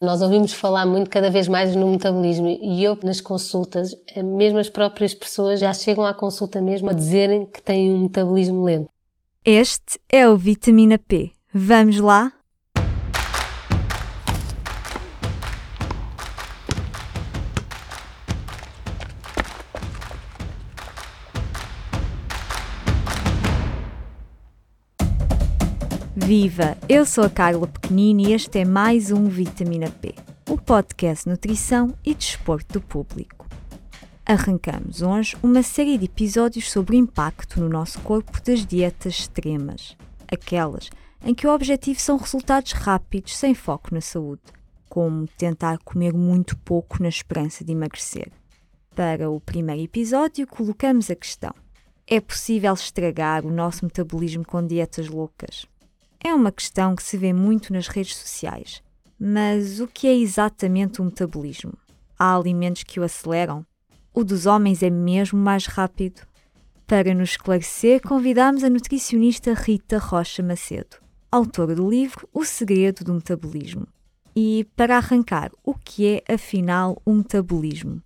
Nós ouvimos falar muito cada vez mais no metabolismo e eu nas consultas, mesmo as próprias pessoas já chegam à consulta mesmo a dizerem que têm um metabolismo lento. Este é o Vitamina P. Vamos lá? Viva! Eu sou a Carla Pequenini e este é mais um Vitamina P, o podcast Nutrição e Desporto do Público. Arrancamos hoje uma série de episódios sobre o impacto no nosso corpo das dietas extremas, aquelas em que o objetivo são resultados rápidos sem foco na saúde, como tentar comer muito pouco na esperança de emagrecer. Para o primeiro episódio, colocamos a questão: é possível estragar o nosso metabolismo com dietas loucas? É uma questão que se vê muito nas redes sociais. Mas o que é exatamente o metabolismo? Há alimentos que o aceleram? O dos homens é mesmo mais rápido? Para nos esclarecer, convidamos a nutricionista Rita Rocha Macedo, autora do livro O Segredo do Metabolismo. E para arrancar, o que é afinal o metabolismo?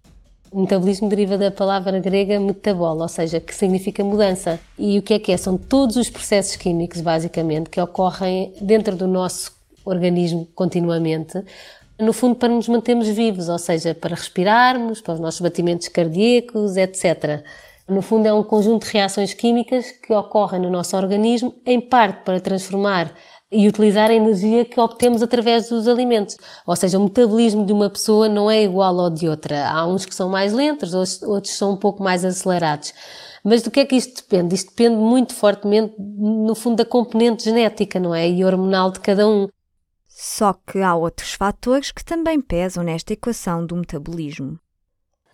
Metabolismo deriva da palavra grega metabola, ou seja, que significa mudança. E o que é que é? São todos os processos químicos, basicamente, que ocorrem dentro do nosso organismo continuamente, no fundo para nos mantermos vivos, ou seja, para respirarmos, para os nossos batimentos cardíacos, etc. No fundo é um conjunto de reações químicas que ocorrem no nosso organismo, em parte para transformar e utilizar a energia que obtemos através dos alimentos. Ou seja, o metabolismo de uma pessoa não é igual ao de outra. Há uns que são mais lentos, outros são um pouco mais acelerados. Mas do que é que isto depende? Isto depende muito fortemente, no fundo, da componente genética, não é? E hormonal de cada um. Só que há outros fatores que também pesam nesta equação do metabolismo.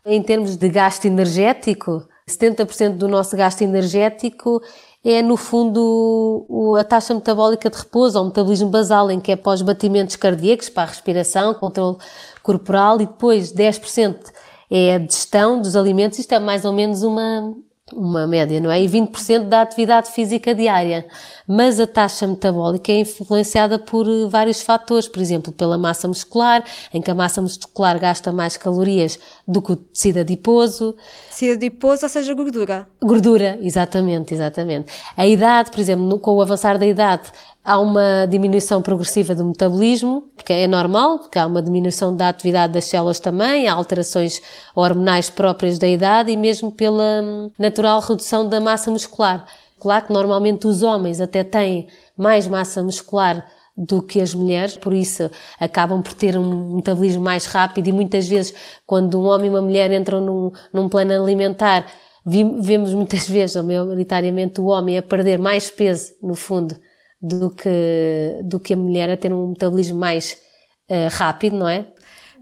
Em termos de gasto energético, 70% do nosso gasto energético é, no fundo, a taxa metabólica de repouso, ou metabolismo basal, em que é pós batimentos cardíacos, para a respiração, controle corporal, e depois 10% é a digestão dos alimentos. Isto é mais ou menos uma, uma média, não é? E 20% da atividade física diária. Mas a taxa metabólica é influenciada por eh, vários fatores, por exemplo, pela massa muscular, em que a massa muscular gasta mais calorias do que o tecido adiposo. Tecido adiposo, ou seja, gordura. Gordura, exatamente, exatamente. A idade, por exemplo, com o avançar da idade, há uma diminuição progressiva do metabolismo, que é normal, porque há uma diminuição da atividade das células também, há alterações hormonais próprias da idade e mesmo pela hum, natural redução da massa muscular. Claro que normalmente os homens até têm mais massa muscular do que as mulheres, por isso acabam por ter um metabolismo mais rápido e muitas vezes quando um homem e uma mulher entram num, num plano alimentar, vemos muitas vezes, ou maioritariamente, o homem a perder mais peso, no fundo, do que, do que a mulher a ter um metabolismo mais uh, rápido, não é?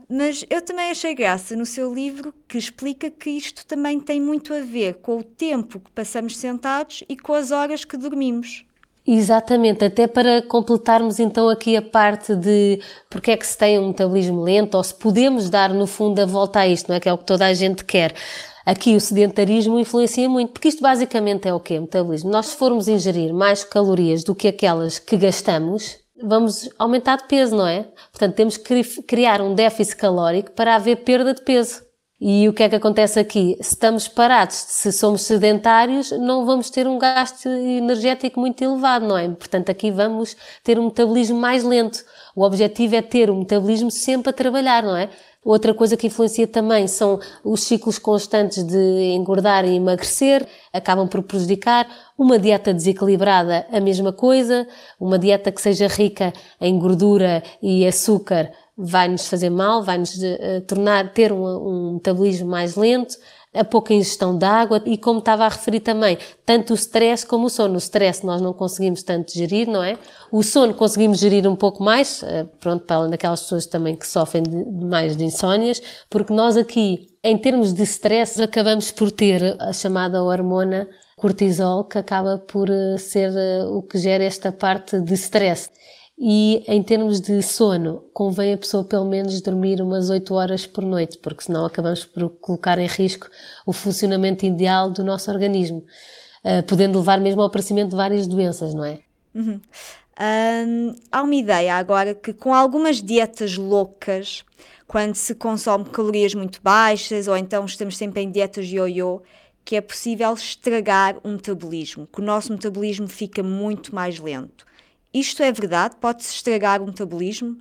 Mas eu também achei graça no seu livro que explica que isto também tem muito a ver com o tempo que passamos sentados e com as horas que dormimos. Exatamente, até para completarmos então aqui a parte de porque é que se tem um metabolismo lento ou se podemos dar no fundo a volta a isto, não é? Que é o que toda a gente quer. Aqui o sedentarismo influencia muito, porque isto basicamente é o quê? Metabolismo. Nós, se formos ingerir mais calorias do que aquelas que gastamos, vamos aumentar de peso, não é? Portanto, temos que criar um déficit calórico para haver perda de peso. E o que é que acontece aqui? Se estamos parados, se somos sedentários, não vamos ter um gasto energético muito elevado, não é? Portanto, aqui vamos ter um metabolismo mais lento. O objetivo é ter o metabolismo sempre a trabalhar, não é? Outra coisa que influencia também são os ciclos constantes de engordar e emagrecer, acabam por prejudicar. Uma dieta desequilibrada, a mesma coisa. Uma dieta que seja rica em gordura e açúcar vai nos fazer mal, vai nos uh, tornar, ter um, um metabolismo mais lento a pouca ingestão de água e, como estava a referir também, tanto o stress como o sono. O stress nós não conseguimos tanto gerir, não é? O sono conseguimos gerir um pouco mais, eh, pronto, para além daquelas pessoas também que sofrem de, mais de insónias, porque nós aqui, em termos de stress, acabamos por ter a chamada hormona cortisol, que acaba por eh, ser eh, o que gera esta parte de stress. E em termos de sono, convém a pessoa pelo menos dormir umas 8 horas por noite, porque senão acabamos por colocar em risco o funcionamento ideal do nosso organismo, uh, podendo levar mesmo ao aparecimento de várias doenças, não é? Uhum. Hum, há uma ideia agora que com algumas dietas loucas, quando se consome calorias muito baixas ou então estamos sempre em dietas ioiô, que é possível estragar o metabolismo, que o nosso metabolismo fica muito mais lento. Isto é verdade? Pode-se estragar o metabolismo?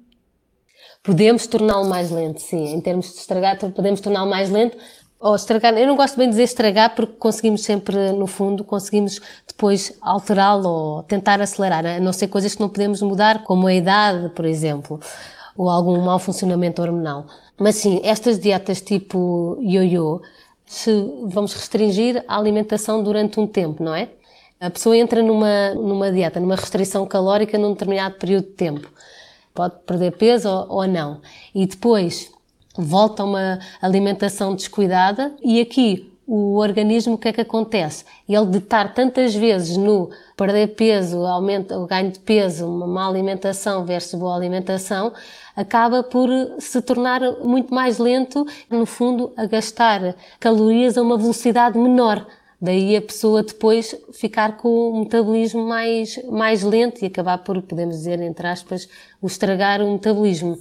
Podemos torná-lo mais lento, sim. Em termos de estragar, podemos torná-lo mais lento, ou estragar, eu não gosto bem de dizer estragar porque conseguimos sempre, no fundo, conseguimos depois alterá-lo ou tentar acelerar, a não ser coisas que não podemos mudar, como a idade, por exemplo, ou algum mau funcionamento hormonal. Mas sim, estas dietas tipo ioiô, se vamos restringir a alimentação durante um tempo, não é? A pessoa entra numa, numa dieta, numa restrição calórica num determinado período de tempo. Pode perder peso ou, ou não. E depois volta a uma alimentação descuidada e aqui o organismo, o que é que acontece? Ele de estar tantas vezes no perder peso, aumento, o ganho de peso, uma má alimentação versus boa alimentação, acaba por se tornar muito mais lento, no fundo, a gastar calorias a uma velocidade menor. Daí a pessoa depois ficar com o metabolismo mais, mais lento e acabar por, podemos dizer, entre aspas, o estragar o metabolismo.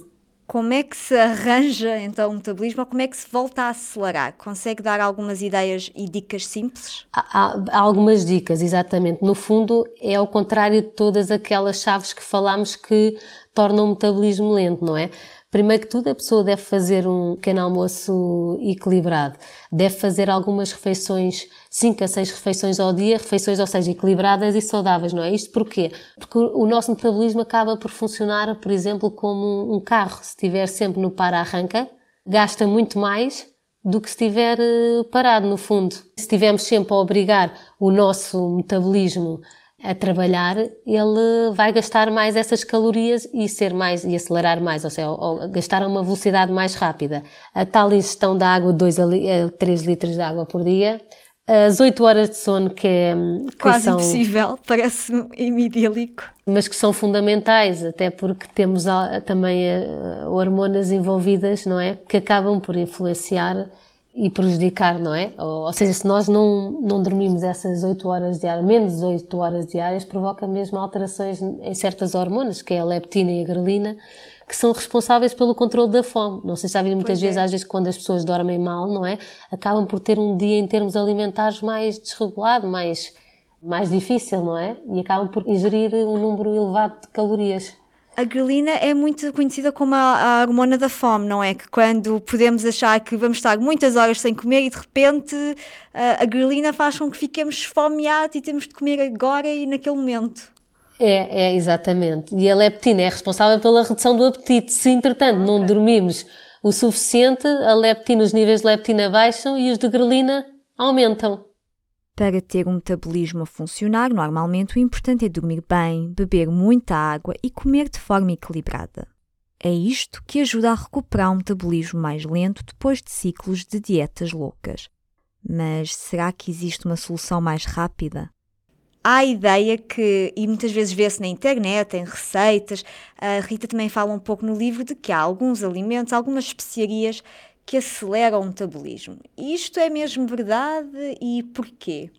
Como é que se arranja então o metabolismo ou como é que se volta a acelerar? Consegue dar algumas ideias e dicas simples? Há, há, algumas dicas, exatamente. No fundo, é ao contrário de todas aquelas chaves que falámos que tornam o metabolismo lento, não é? Primeiro que tudo, a pessoa deve fazer um pequeno almoço equilibrado. Deve fazer algumas refeições, 5 a 6 refeições ao dia, refeições, ou seja, equilibradas e saudáveis, não é? Isto porquê? Porque o nosso metabolismo acaba por funcionar, por exemplo, como um carro. Se estiver sempre no para-arranca, gasta muito mais do que se estiver eh, parado, no fundo. Se estivermos sempre a obrigar o nosso metabolismo a trabalhar, ele vai gastar mais essas calorias e ser mais e acelerar mais, ou seja, ou gastar a uma velocidade mais rápida. A tal ingestão de água, 2 a 3 litros de água por dia, as 8 horas de sono que é que quase são, impossível, parece-me idílico. Mas que são fundamentais, até porque temos também uh, hormonas envolvidas, não é? Que acabam por influenciar e prejudicar, não é? Ou, ou, seja, se nós não, não dormimos essas 8 horas diárias, menos 8 horas diárias, provoca mesmo alterações em certas hormonas, que é a leptina e a grelina, que são responsáveis pelo controle da fome. Não sei se já viram muitas pois vezes, é. às vezes, quando as pessoas dormem mal, não é? Acabam por ter um dia em termos alimentares mais desregulado, mais, mais difícil, não é? E acabam por ingerir um número elevado de calorias. A grelina é muito conhecida como a, a, hormona da fome, não é? Que quando podemos achar que vamos estar muitas horas sem comer e de repente a, a grelina faz com que fiquemos esfomeados e temos de comer agora e naquele momento. É, é, exatamente. E a leptina é responsável pela redução do apetite. Se, entretanto, okay. não dormimos o suficiente, a leptina, os níveis de leptina baixam e os de grelina aumentam. Para ter um metabolismo a funcionar, normalmente o importante é dormir bem, beber muita água e comer de forma equilibrada. É isto que ajuda a recuperar um metabolismo mais lento depois de ciclos de dietas loucas. Mas será que existe uma solução mais rápida? Há a ideia que, e muitas vezes vê-se na internet, em receitas, a Rita também fala um pouco no livro de que há alguns alimentos, algumas especiarias que aceleram o metabolismo. Isto é mesmo verdade e porquê?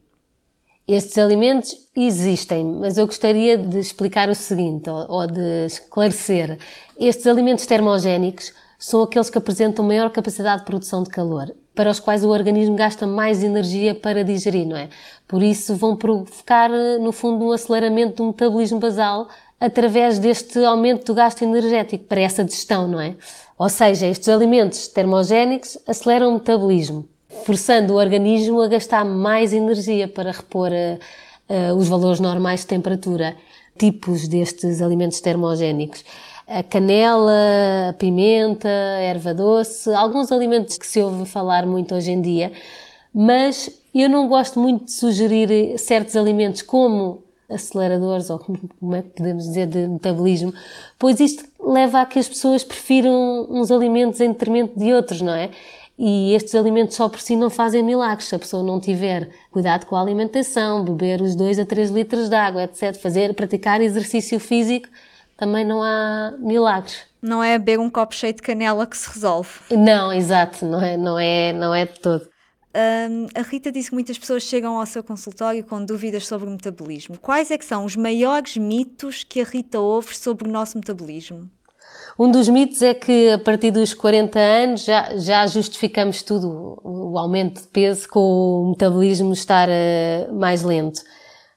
Estes alimentos existem, mas eu gostaria de explicar o seguinte, ou, ou de esclarecer. Estes alimentos termogénicos são aqueles que apresentam maior capacidade de produção de calor, para os quais o organismo gasta mais energia para digerir, não é? Por isso vão provocar, no fundo, um aceleramento do metabolismo basal através deste aumento do gasto energético para essa digestão, não é? Ou seja, estes alimentos termogénicos aceleram o metabolismo, forçando o organismo a gastar mais energia para repor uh, os valores normais de temperatura. Tipos destes alimentos termogénicos. A canela, a pimenta, a erva doce, alguns alimentos que se ouve falar muito hoje em dia, mas eu não gosto muito de sugerir certos alimentos como aceleradores, ou como é que podemos dizer, de metabolismo, pois isto leva a que as pessoas prefiram uns alimentos em detrimento de outros, não é? E estes alimentos só por si não fazem milagres. Se a pessoa não tiver cuidado com a alimentação, beber os 2 a 3 litros de água, etc., fazer, praticar exercício físico, também não há milagres. Não é beber um copo cheio de canela que se resolve. Não, exato, não é, não é, não é de todo. Um, a Rita disse que muitas pessoas chegam ao seu consultório com dúvidas sobre o metabolismo. Quais é que são os maiores mitos que a Rita ouve sobre o nosso metabolismo? Um dos mitos é que a partir dos 40 anos já, já justificamos tudo, o aumento de peso, com o metabolismo estar uh, mais lento.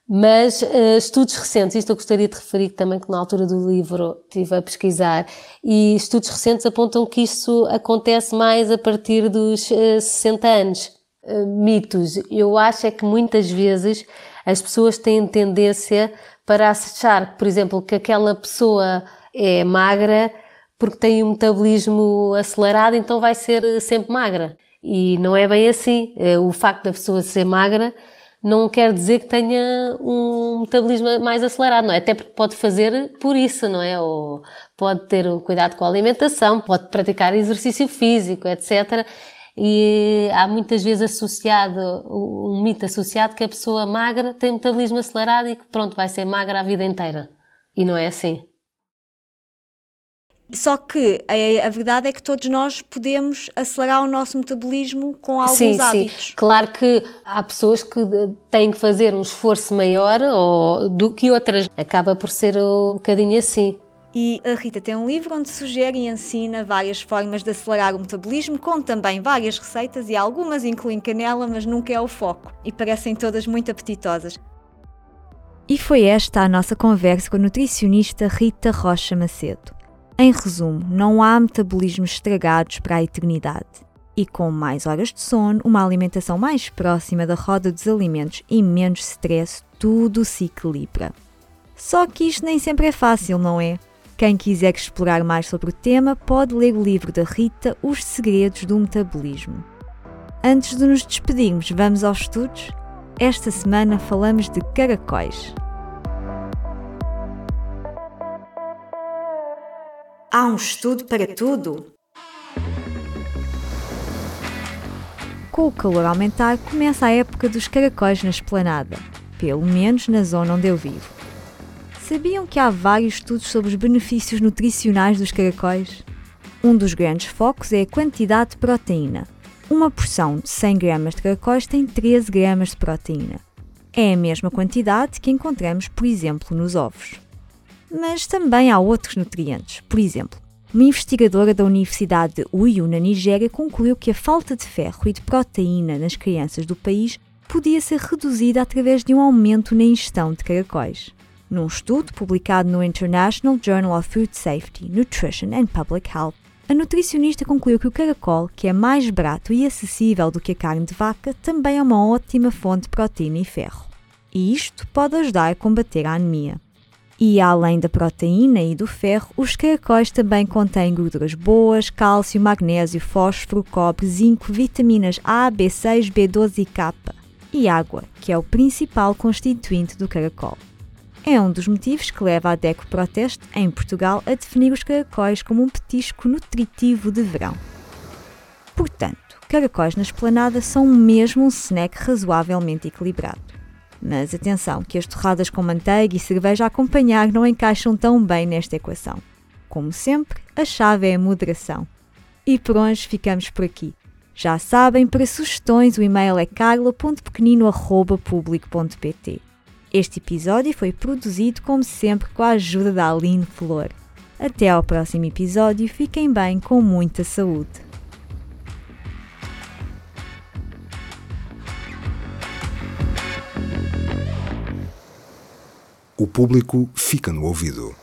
Mas uh, estudos recentes, isto eu gostaria de referir também que na altura do livro estive a pesquisar, e estudos recentes apontam que isso acontece mais a partir dos uh, eh, 60 anos. Uh, mitos. Eu acho é que muitas vezes as pessoas têm tendência para achar, por exemplo, que aquela pessoa é magra porque tem um metabolismo acelerado, então vai ser sempre magra. E não é bem assim. O facto da pessoa ser magra não quer dizer que tenha um metabolismo mais acelerado, não é? Até porque pode fazer por isso, não é? Ou pode ter cuidado com a alimentação, pode praticar exercício físico, etc. E há muitas vezes associado, um mito associado que a pessoa magra tem metabolismo acelerado e que pronto, vai ser magra a vida inteira. E não é assim. Só que a, a, verdade é que todos nós podemos acelerar o nosso metabolismo com alguns sim, hábitos. Sim. Claro que há pessoas que têm que fazer um esforço maior ou, do que outras. Acaba por ser um bocadinho assim. E a Rita tem um livro onde sugere e ensina várias formas de acelerar o metabolismo, com também várias receitas e algumas incluem canela, mas nunca é o foco. E parecem todas muito apetitosas. E foi esta a nossa conversa com a nutricionista Rita Rocha Macedo. Em resumo, não há metabolismos estragados para a eternidade. E com mais horas de sono, uma alimentação mais próxima da roda dos alimentos e menos stress, tudo se equilibra. Só que isto nem sempre é fácil, não é? Quem quiser explorar mais sobre o tema pode ler o livro da Rita Os Segredos do Metabolismo. Antes de nos despedirmos, vamos aos estudos? Esta semana falamos de caracóis. Há um estudo para tudo? Com o calor a aumentar, começa a época dos caracóis na esplanada, pelo menos na zona onde eu vivo. Sabiam que há vários estudos sobre os benefícios nutricionais dos caracóis? Um dos grandes focos é a quantidade de proteína. Uma porção de 100 gramas de caracóis tem 13 gramas de proteína. É a mesma quantidade que encontramos, por exemplo, nos ovos mas também há outros nutrientes. Por exemplo, uma investigadora da Universidade de Uyu, na Nigéria, concluiu que a falta de ferro e de proteína nas crianças do país podia ser reduzida através de um aumento na ingestão de caracóis. Num estudo publicado no International Journal of Food Safety, Nutrition and Public Health, a nutricionista concluiu que o caracol, que é mais barato e acessível do que a carne de vaca, também é uma ótima fonte de proteína e ferro. E isto pode ajudar a combater a anemia. E além da proteína e do ferro, os caracóis também contêm gorduras boas, cálcio, magnésio, fósforo, cobre, zinco, vitaminas A, B6, B12 e K e água, que é o principal constituinte do caracol. É um dos motivos que leva a Deco Proteste, em Portugal, a definir os caracóis como um petisco nutritivo de verão. Portanto, caracóis na esplanada são mesmo um snack razoavelmente equilibrado. Mas atenção, que as torradas com manteiga e cerveja a acompanhar não encaixam tão bem nesta equação. Como sempre, a chave é a moderação. E por hoje ficamos por aqui. Já sabem, para sugestões o e-mail é carla.pequenino.publico.pt. Este episódio foi produzido, como sempre, com a ajuda da Aline Flor. Até ao próximo episódio, fiquem bem com muita saúde. o público fica no ouvido.